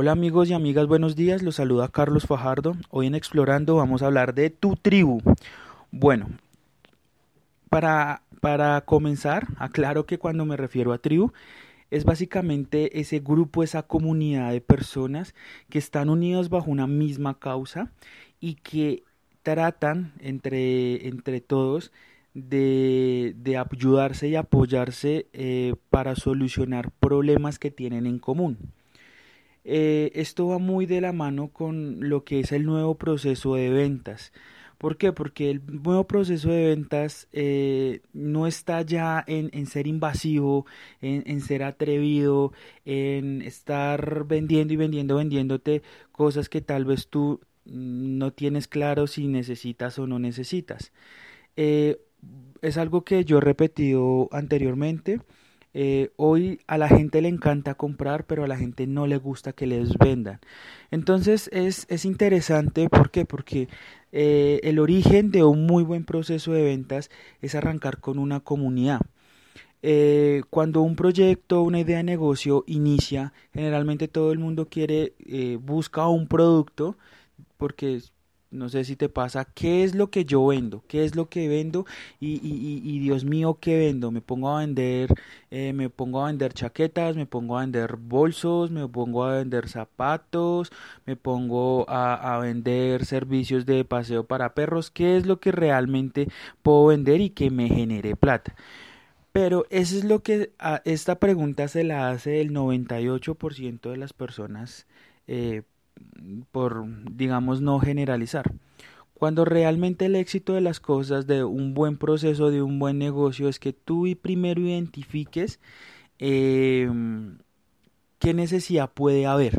Hola amigos y amigas, buenos días. Los saluda Carlos Fajardo. Hoy en Explorando vamos a hablar de tu tribu. Bueno, para, para comenzar, aclaro que cuando me refiero a tribu es básicamente ese grupo, esa comunidad de personas que están unidos bajo una misma causa y que tratan entre, entre todos de, de, ayudarse y apoyarse eh, para solucionar problemas que tienen en común. Eh, esto va muy de la mano con lo que es el nuevo proceso de ventas. ¿Por qué? Porque el nuevo proceso de ventas eh, no está ya en, ser invasivo, en, en, ser atrevido, en estar vendiendo y vendiendo, vendiéndote cosas que tal vez tú no tienes claro si necesitas o no necesitas. Eh, es algo que yo he repetido anteriormente eh, hoy a la gente le encanta comprar, pero a la gente no le gusta que les vendan. Entonces es, es interesante, ¿por qué? Porque eh, el origen de un muy buen proceso de ventas es arrancar con una comunidad. Eh, cuando un proyecto, una idea de negocio inicia, generalmente todo el mundo quiere, busca un producto porque no sé si te pasa, ¿qué es lo que yo vendo? ¿Qué es lo que vendo? Y, y, y Dios mío, ¿qué vendo? Me pongo a vender, eh, me pongo a vender chaquetas, me pongo a vender bolsos, me pongo a vender zapatos, me pongo a, vender servicios de paseo para perros. ¿Qué es lo que realmente puedo vender y que me genere plata? Pero eso es lo que a esta pregunta se la hace el 98% de las personas eh, por, digamos, no generalizar. Cuando realmente el éxito de las cosas, de un buen proceso, de un buen negocio, es que tú primero identifiques eh, qué necesidad puede haber.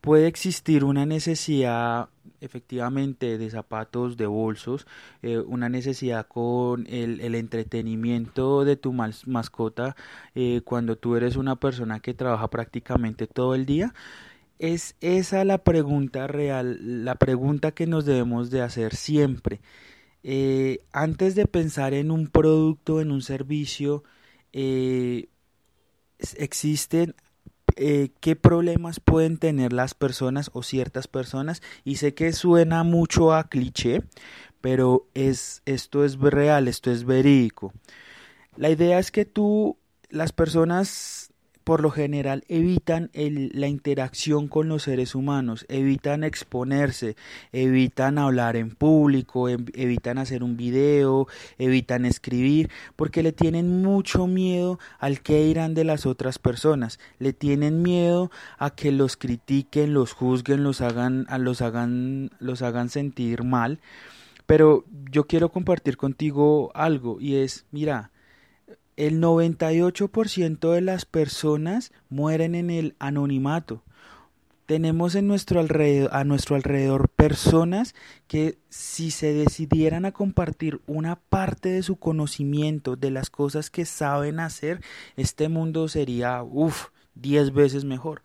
Puede existir una necesidad efectivamente de zapatos, de bolsos, eh, una necesidad con el, el, entretenimiento de tu mascota eh, cuando tú eres una persona que trabaja prácticamente todo el día es esa la pregunta real, la pregunta que nos debemos de hacer siempre. Eh, antes de pensar en un producto, en un servicio, eh, existen eh, qué problemas pueden tener las personas o ciertas personas y sé que suena mucho a cliché, pero es esto es real, esto es verídico. La idea es que tú las personas por lo general evitan el, la interacción con los seres humanos, evitan exponerse, evitan hablar en público, evitan hacer un video, evitan escribir, porque le tienen mucho miedo al que irán de las otras personas, le tienen miedo a que los critiquen, los juzguen, los hagan, los hagan, los hagan sentir mal. Pero yo quiero compartir contigo algo y es, mira, el 98% de las personas mueren en el anonimato. Tenemos en nuestro a nuestro alrededor personas que si se decidieran a compartir una parte de su conocimiento, de las cosas que saben hacer, este mundo sería, uff, 10 veces mejor.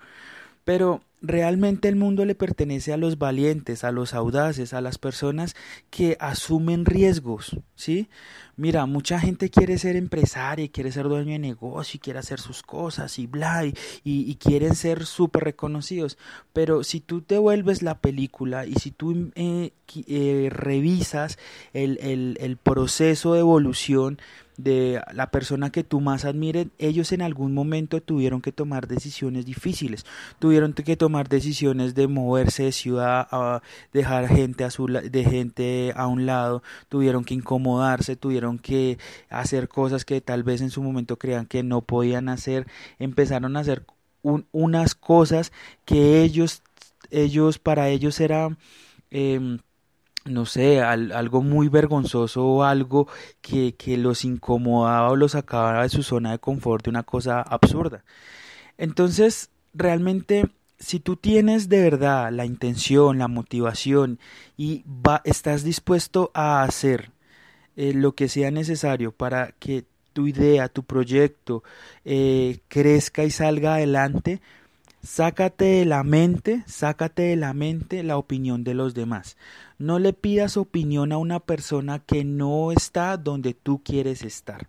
Pero realmente el mundo le pertenece a los valientes, a los audaces, a las personas que asumen riesgos, ¿sí? Mira, mucha gente quiere ser empresaria quiere ser dueño de negocio y quiere hacer sus cosas y bla, y, y, quieren ser súper reconocidos, pero si tú te vuelves la película y si tú eh, eh, revisas el, el proceso de evolución, de la persona que tú más admires, ellos en algún momento tuvieron que tomar decisiones difíciles, tuvieron que tomar decisiones de moverse de ciudad a dejar gente a su de gente a un lado, tuvieron que incomodarse, tuvieron que hacer cosas que tal vez en su momento crean que no podían hacer, empezaron a hacer un, unas cosas que ellos ellos para ellos era eh, no sé, al, algo muy vergonzoso o algo que, que los incomodaba o los sacaba de su zona de confort una cosa absurda. Entonces, realmente, si tú tienes de verdad la intención, la motivación y va, estás dispuesto a hacer eh, lo que sea necesario para que tu idea, tu proyecto eh, crezca y salga adelante, Sácate de la mente, sácate de la mente la opinión de los demás. No le pidas opinión a una persona que no está donde tú quieres estar.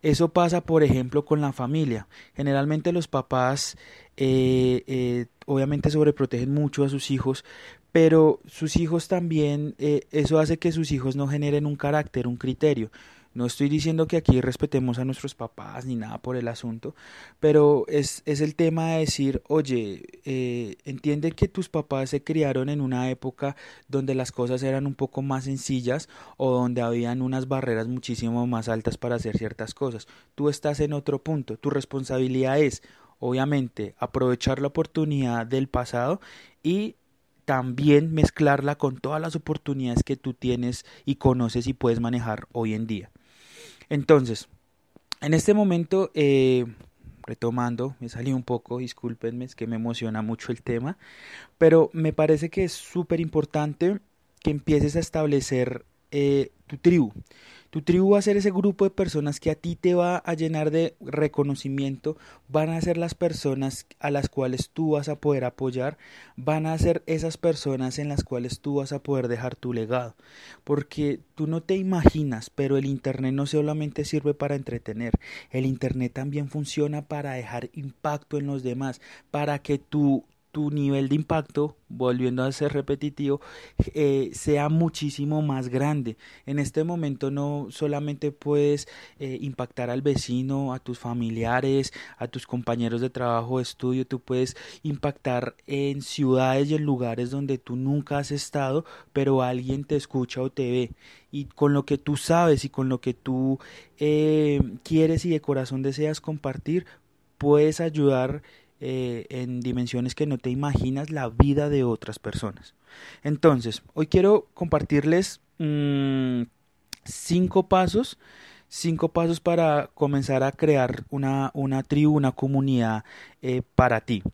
Eso pasa, por ejemplo, con la familia. Generalmente los papás eh, eh, obviamente sobreprotegen mucho a sus hijos, pero sus hijos también, eh, eso hace que sus hijos no generen un carácter, un criterio. No estoy diciendo que aquí respetemos a nuestros papás ni nada por el asunto, pero es, es el tema de decir, oye, eh, entiende que tus papás se criaron en una época donde las cosas eran un poco más sencillas o donde habían unas barreras muchísimo más altas para hacer ciertas cosas. Tú estás en otro punto, tu responsabilidad es, obviamente, aprovechar la oportunidad del pasado y también mezclarla con todas las oportunidades que tú tienes y conoces y puedes manejar hoy en día. Entonces, en este momento, eh, retomando, me salí un poco, discúlpenme, es que me emociona mucho el tema, pero me parece que es súper importante que empieces a establecer eh, tu tribu. Tu tribu va a ser ese grupo de personas que a ti te va a llenar de reconocimiento, van a ser las personas a las cuales tú vas a poder apoyar, van a ser esas personas en las cuales tú vas a poder dejar tu legado. Porque tú no te imaginas, pero el Internet no solamente sirve para entretener, el Internet también funciona para dejar impacto en los demás, para que tú tu nivel de impacto, volviendo a ser repetitivo, eh, sea muchísimo más grande. En este momento no solamente puedes eh, impactar al vecino, a tus familiares, a tus compañeros de trabajo, de estudio, tú puedes impactar en ciudades y en lugares donde tú nunca has estado, pero alguien te escucha o te ve. Y con lo que tú sabes y con lo que tú eh, quieres y de corazón deseas compartir, puedes ayudar eh, en dimensiones que no te imaginas la vida de otras personas. Entonces, hoy quiero compartirles mm, cinco pasos, cinco pasos para comenzar a crear una, una tribu, una comunidad eh, para ti.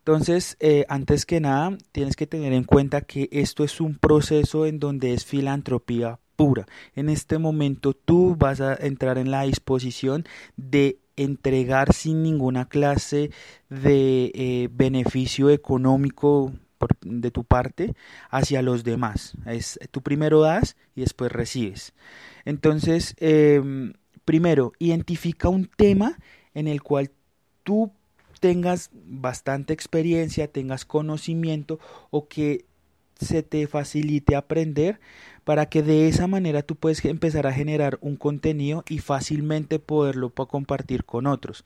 Entonces, eh, antes que nada, tienes que tener en cuenta que esto es un proceso en donde es filantropía pura. En este momento tú vas a entrar en la disposición de entregar sin ninguna clase de eh, beneficio económico de tu parte hacia los demás. Es, tú primero das y después recibes. Entonces, em, primero, identifica un tema en el cual tú tengas bastante experiencia, tengas conocimiento o que se te facilite aprender para que de esa manera tú puedes empezar a generar un contenido y fácilmente poderlo compartir con otros.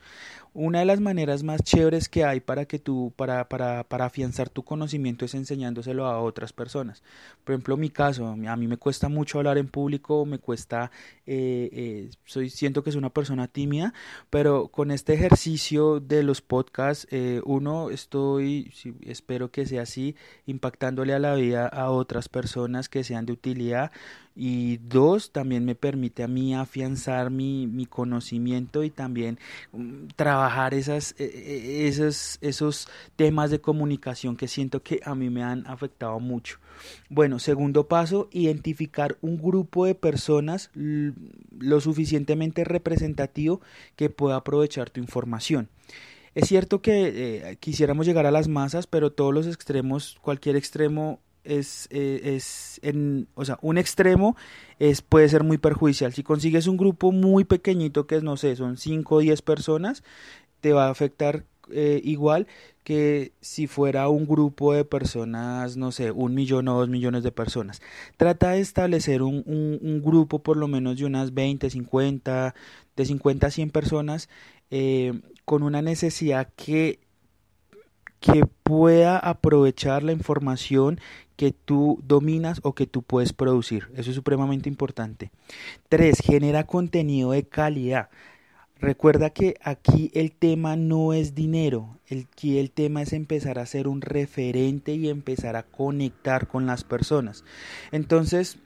Una de las maneras más chéveres que hay para que tú, para, para, para afianzar tu conocimiento es enseñándoselo a otras personas. Por ejemplo, mi caso, a mí me cuesta mucho hablar en público, me cuesta, eh, eh, soy, siento que soy una persona tímida, pero con este ejercicio de los podcasts, eh, uno, estoy, espero que sea así, impactándole a la vida a otras personas que sean de utilidad y dos, también me permite a mí afianzar mi, mi conocimiento y también mm, trabajar esas, e, e, esos, esos temas de comunicación que siento que a mí me han afectado mucho. Bueno, segundo paso, identificar un grupo de personas lo suficientemente representativo que pueda aprovechar tu información. Es cierto que eh, quisiéramos llegar a las masas, pero todos los extremos, cualquier extremo es, eh, es en, o sea, un extremo es, puede ser muy perjudicial. Si consigues un grupo muy pequeñito, que es, no sé, son 5 o 10 personas, te va a afectar eh, igual que si fuera un grupo de personas, no sé, un millón o dos millones de personas. Trata de establecer un, un, grupo por lo menos de unas 20, 50, de 50 a 100 personas eh, con una necesidad que que pueda aprovechar la información que tú dominas o que tú puedes producir. Eso es supremamente importante. Tres, genera contenido de calidad. Recuerda que aquí el tema no es dinero, aquí el tema es empezar a ser un referente y empezar a conectar con las personas. Entonces,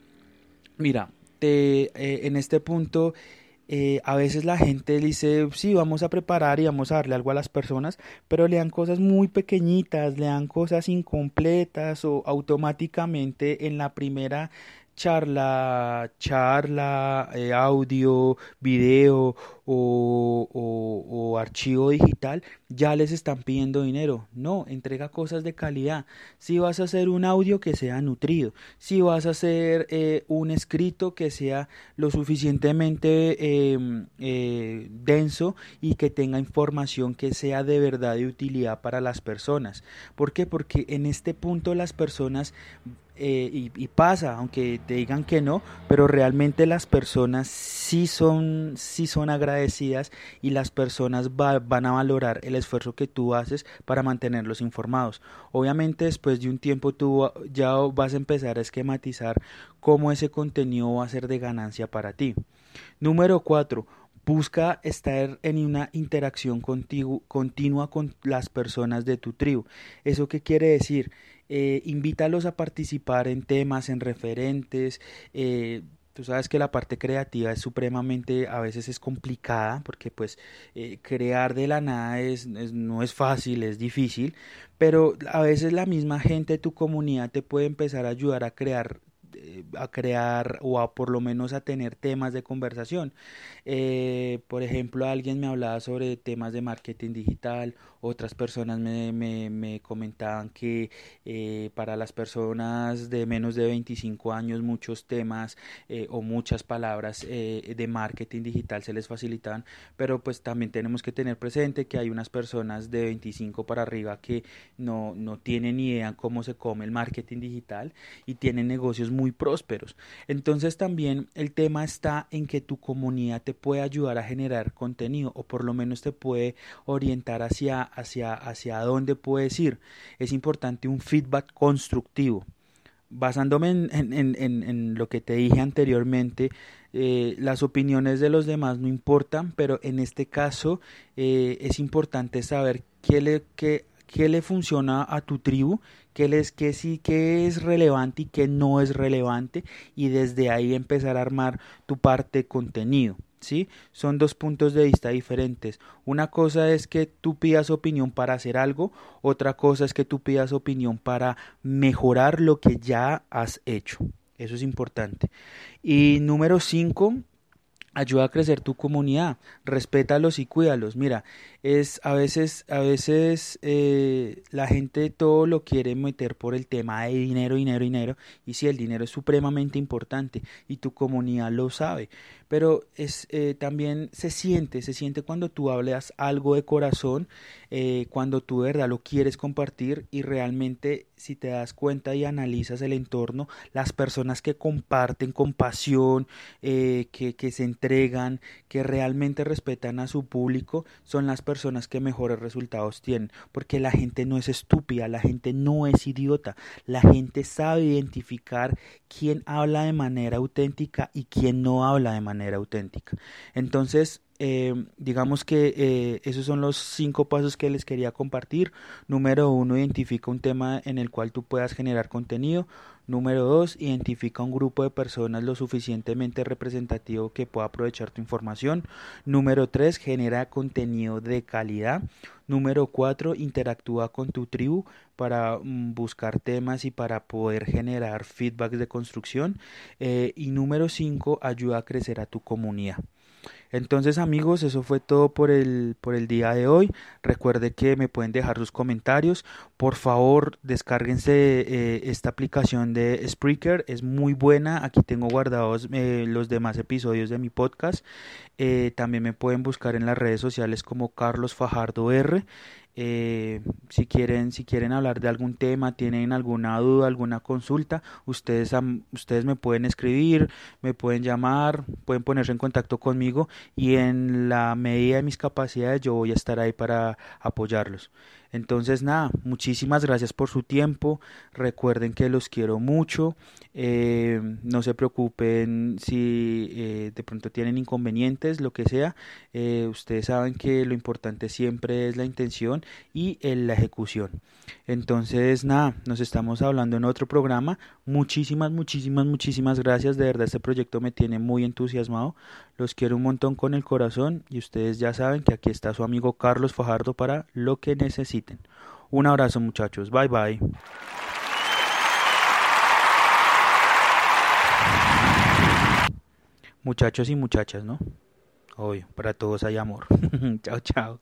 mira, te, eh, en este punto eh, a veces la gente dice, sí, vamos a preparar y vamos a darle algo a las personas, pero le dan cosas muy pequeñitas, le dan cosas incompletas o automáticamente en la primera charla, charla, eh, audio, video o, archivo digital, ya les están pidiendo dinero. No, entrega cosas de calidad. Si vas a hacer un audio que sea nutrido, si vas a hacer eh, un escrito que sea lo suficientemente em, eh, denso y que tenga información que sea de verdad de utilidad para las personas. ¿Por qué? Porque en este punto las personas eh, y, pasa, aunque te digan que no, pero realmente las personas sí son, sí son agradecidas y las personas van a valorar el esfuerzo que tú haces para mantenerlos informados. Obviamente después de un tiempo tú ya vas a empezar a esquematizar cómo ese contenido va a ser de ganancia para ti. Número cuatro, Busca estar en una interacción contigo, continua con las personas de tu tribu. ¿Eso qué quiere decir? Eh, invítalos a participar en temas, en referentes. Eh, tú sabes que la parte creativa es supremamente, a veces es complicada, porque pues eh, crear de la nada es, no es fácil, es difícil, pero a veces la misma gente de tu comunidad te puede empezar a ayudar a crear a crear o a por lo menos a tener temas de conversación. Por ejemplo, alguien me hablaba sobre temas de marketing digital, otras personas me, me, comentaban que eh, para las personas de menos de 25 años muchos temas o muchas palabras de marketing digital se les facilitan, pero pues también tenemos que tener presente que hay unas personas de 25 para arriba que no, no tienen idea cómo se come el marketing digital y tienen negocios muy prósperos. Entonces también el tema está en que tu comunidad te puede ayudar a generar contenido o por lo menos te puede orientar hacia, hacia, hacia dónde puedes ir. Es importante un feedback constructivo. Basándome en, lo que te dije anteriormente, eh, las opiniones de los demás no importan, pero en este caso eh, es importante saber qué le, qué, qué le funciona a tu tribu, qué, les, qué, sí, qué es relevante y qué no es relevante y desde ahí empezar a armar tu parte de contenido. ¿Sí? Son dos puntos de vista diferentes. Una cosa es que tú pidas opinión para hacer algo, otra cosa es que tú pidas opinión para mejorar lo que ya has hecho. Eso es importante. Y número cinco, ayuda a crecer tu comunidad, respétalos y cuídalos. Mira, es a veces, a veces eh, la gente todo lo quiere meter por el tema de dinero, dinero, dinero, y si el dinero es supremamente importante y tu comunidad lo sabe, pero es eh, también se siente, se siente cuando tú hablas algo de corazón, eh, cuando tú de verdad lo quieres compartir y realmente si te das cuenta y analizas el entorno, las personas que comparten con pasión, que, que se entregan, que realmente respetan a su público, son las personas que mejores resultados tienen, porque la gente no es estúpida, la gente no es idiota, la gente sabe identificar quién habla de manera auténtica y quién no habla de manera auténtica. Entonces, eh, digamos que eh, esos son los cinco pasos que les quería compartir. Número uno, identifica un tema en el cual tú puedas generar contenido. Número dos, identifica un grupo de personas lo suficientemente representativo que pueda aprovechar tu información. Número tres, genera contenido de calidad. Número cuatro, interactúa con tu tribu para mm, buscar temas y para poder generar feedback de construcción. Eh, y número cinco, ayuda a crecer a tu comunidad. Entonces amigos, eso fue todo por el, por el día de hoy. Recuerde que me pueden dejar sus comentarios. Por favor, descárguense eh, esta aplicación de Spreaker. Es muy buena. Aquí tengo guardados eh, los demás episodios de mi podcast. Eh, también me pueden buscar en las redes sociales como Carlos Fajardo R. Eh, si quieren si quieren hablar de algún tema tienen alguna duda alguna consulta ustedes ustedes me pueden escribir me pueden llamar pueden ponerse en contacto conmigo y en la medida de mis capacidades yo voy a estar ahí para apoyarlos entonces, nada, muchísimas gracias por su tiempo. Recuerden que los quiero mucho. Eh, no se preocupen si eh, de pronto tienen inconvenientes, lo que sea. Eh, ustedes saben que lo importante siempre es la intención y la ejecución. Entonces, nada, nos estamos hablando en otro programa. Muchísimas, muchísimas, muchísimas gracias. De verdad, este proyecto me tiene muy entusiasmado. Los quiero un montón con el corazón y ustedes ya saben que aquí está su amigo Carlos Fajardo para lo que Un abrazo muchachos. Bye bye. Muchachos y muchachas, ¿no? Obvio, para todos hay amor. chao, chao.